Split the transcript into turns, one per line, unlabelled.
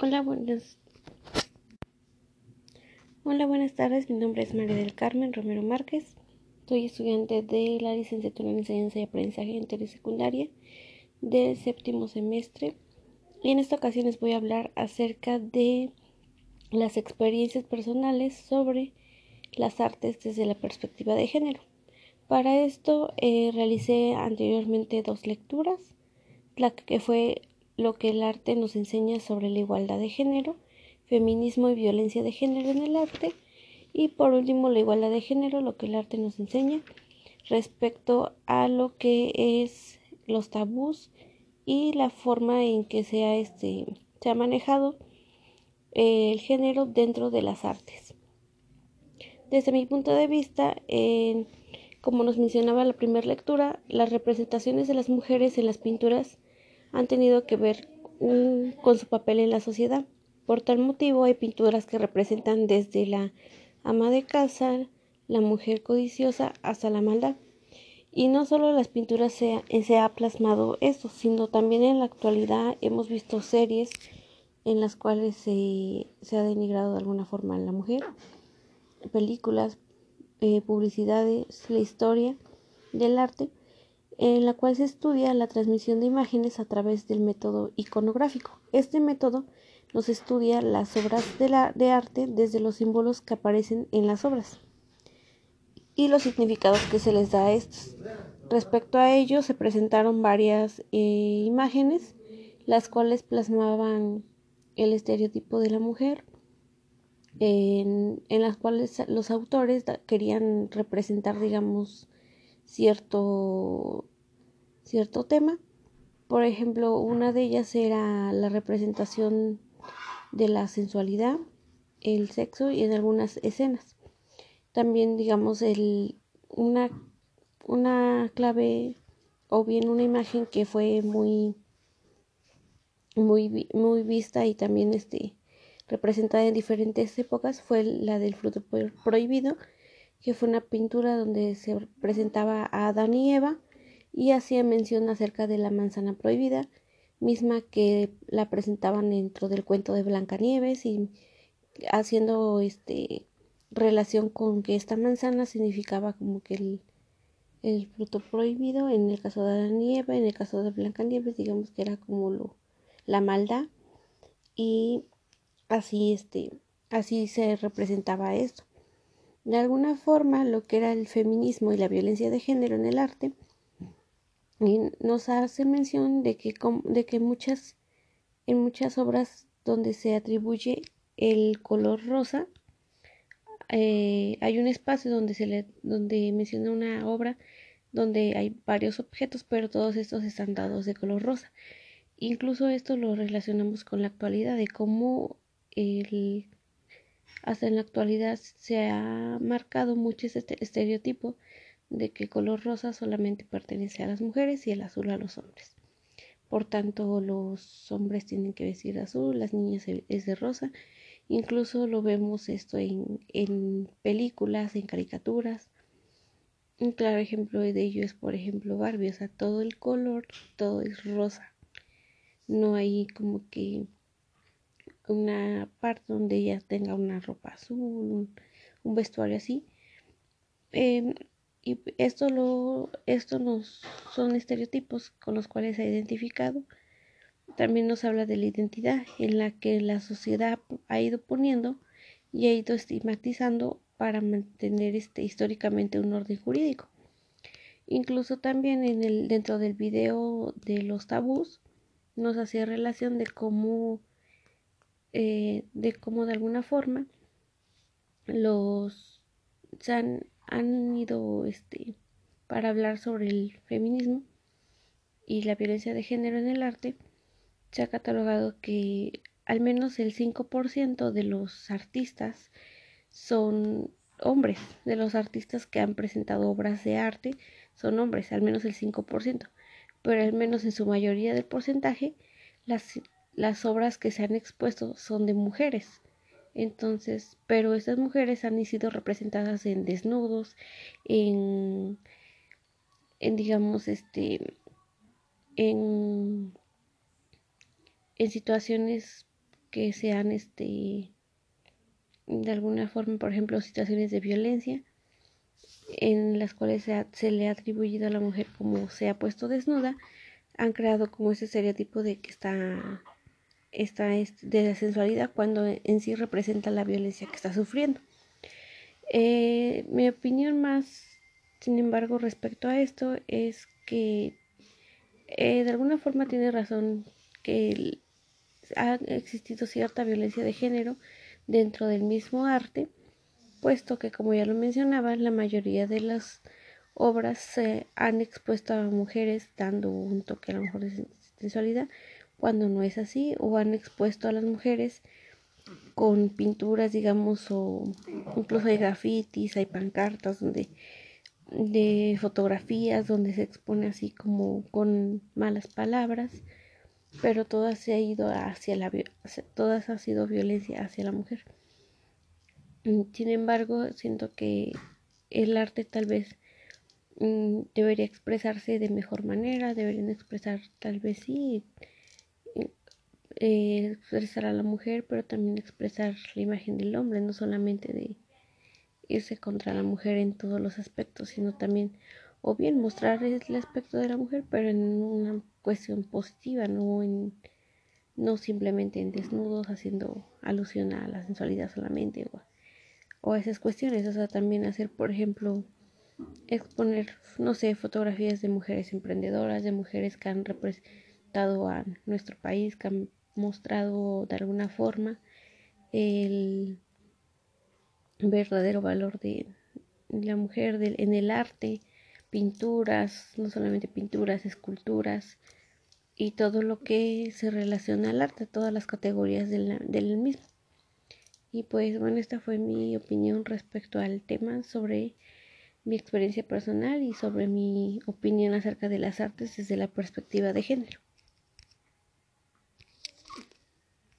Hola, buenas. Hola, buenas tardes. Mi nombre es María del Carmen Romero Márquez. Soy estudiante de la licenciatura en Enseñanza y Aprendizaje Intersecundaria del séptimo semestre. Y en esta ocasión les voy a hablar acerca de las experiencias personales sobre las artes desde la perspectiva de género. Para esto eh, realicé anteriormente dos lecturas, la que fue lo que el arte nos enseña sobre la igualdad de género, feminismo y violencia de género en el arte, y por último la igualdad de género, lo que el arte nos enseña respecto a lo que es los tabús y la forma en que se ha, este, se ha manejado eh, el género dentro de las artes. Desde mi punto de vista, como nos mencionaba la primera lectura, las representaciones de las mujeres en las pinturas han tenido que ver con su papel en la sociedad. Por tal motivo hay pinturas que representan desde la ama de casa, la mujer codiciosa, hasta la maldad. Y no solo las pinturas se, ha plasmado eso, sino también en la actualidad hemos visto series en las cuales se, se ha denigrado de alguna forma a la mujer, películas, eh, publicidades, la historia del arte en la cual se estudia la transmisión de imágenes a través del método iconográfico. Este método nos estudia las obras de, la, de arte desde los símbolos que aparecen en las obras y los significados que se les da a estos. Respecto a ello, se presentaron varias eh, imágenes, las cuales plasmaban el estereotipo de la mujer, en, en las cuales los autores querían representar, digamos, cierto, cierto tema. Por ejemplo, una de ellas era la representación de la sensualidad, el sexo y en algunas escenas. También, digamos, el, una, una clave o bien una imagen que fue muy, muy, muy vista y también este, representada en diferentes épocas fue la del fruto prohibido, que fue una pintura donde se presentaba a Adán y Eva y hacía mención acerca de la manzana prohibida, misma que la presentaban dentro del cuento de Blancanieves y haciendo este relación con que esta manzana significaba como que el, fruto prohibido en el caso de Adán y Eva, en el caso de Blancanieves digamos que era como lo, la maldad. Y así este así se representaba esto de alguna forma, lo que era el feminismo y la violencia de género en el arte nos hace mención de que, de que muchas, en muchas obras donde se atribuye el color rosa, eh, hay un espacio donde se le, donde menciona una obra donde hay varios objetos, pero todos estos están dados de color rosa. Incluso esto lo relacionamos con la actualidad de cómo el hasta en la actualidad se ha marcado mucho este estereotipo de que el color rosa solamente pertenece a las mujeres y el azul a los hombres. Por tanto, los hombres tienen que vestir azul, las niñas es de rosa. Incluso lo vemos esto en, en películas, en caricaturas. Un claro ejemplo de ello es, por ejemplo, Barbie. O sea, todo el color, todo es rosa. No hay como que una parte donde ella tenga una ropa azul, un, vestuario así. Em, y esto lo, nos son estereotipos con los cuales se ha identificado. También nos habla de la identidad en la que la sociedad ha ido poniendo y ha ido estigmatizando para mantener este históricamente un orden jurídico. Incluso también en el, dentro del video de los tabús nos hacía relación de cómo eh, de cómo de alguna forma los han, han ido este, para hablar sobre el feminismo y la violencia de género en el arte, se ha catalogado que al menos el 5% de los artistas son hombres, de los artistas que han presentado obras de arte son hombres, al menos el 5%, pero al menos en su mayoría del porcentaje las, las obras que se han expuesto son de mujeres. Entonces, pero estas mujeres han sido representadas en desnudos, en, en digamos, este, en, en situaciones que sean este de alguna forma, por ejemplo, situaciones de violencia en las cuales se, le ha atribuido a la mujer como se ha puesto desnuda, han creado como ese estereotipo de que está, está de la sensualidad cuando en sí representa la violencia que está sufriendo. Eh, mi opinión más, sin embargo, respecto a esto es que eh, de alguna forma tiene razón que ha existido cierta violencia de género dentro del mismo arte, puesto que, como ya lo mencionaba, la mayoría de las obras se han expuesto a mujeres dando un toque a lo mejor de sensualidad, cuando no es así, o han expuesto a las mujeres con pinturas, digamos, o incluso hay grafitis, hay pancartas donde de fotografías donde se expone así como con malas palabras, pero todas se ha ido hacia la todas ha sido violencia hacia la mujer. Sin embargo, siento que el arte tal vez mm, debería expresarse de mejor manera, deberían expresar tal vez sí eh, expresar a la mujer, pero también expresar la imagen del hombre, no solamente de irse contra la mujer en todos los aspectos, sino también o bien mostrar el aspecto de la mujer, pero en una cuestión positiva, no en no simplemente en desnudos haciendo alusión a la sensualidad solamente o, o a esas cuestiones, o sea, también hacer, por ejemplo, exponer, no sé, fotografías de mujeres emprendedoras, de mujeres que han representado a nuestro país, que han mostrado de alguna forma el verdadero valor de la mujer en el arte, pinturas, no solamente pinturas, esculturas y todo lo que se relaciona al arte, todas las categorías del, del mismo. Y pues bueno, esta fue mi opinión respecto al tema sobre mi experiencia personal y sobre mi opinión acerca de las artes desde la perspectiva de género.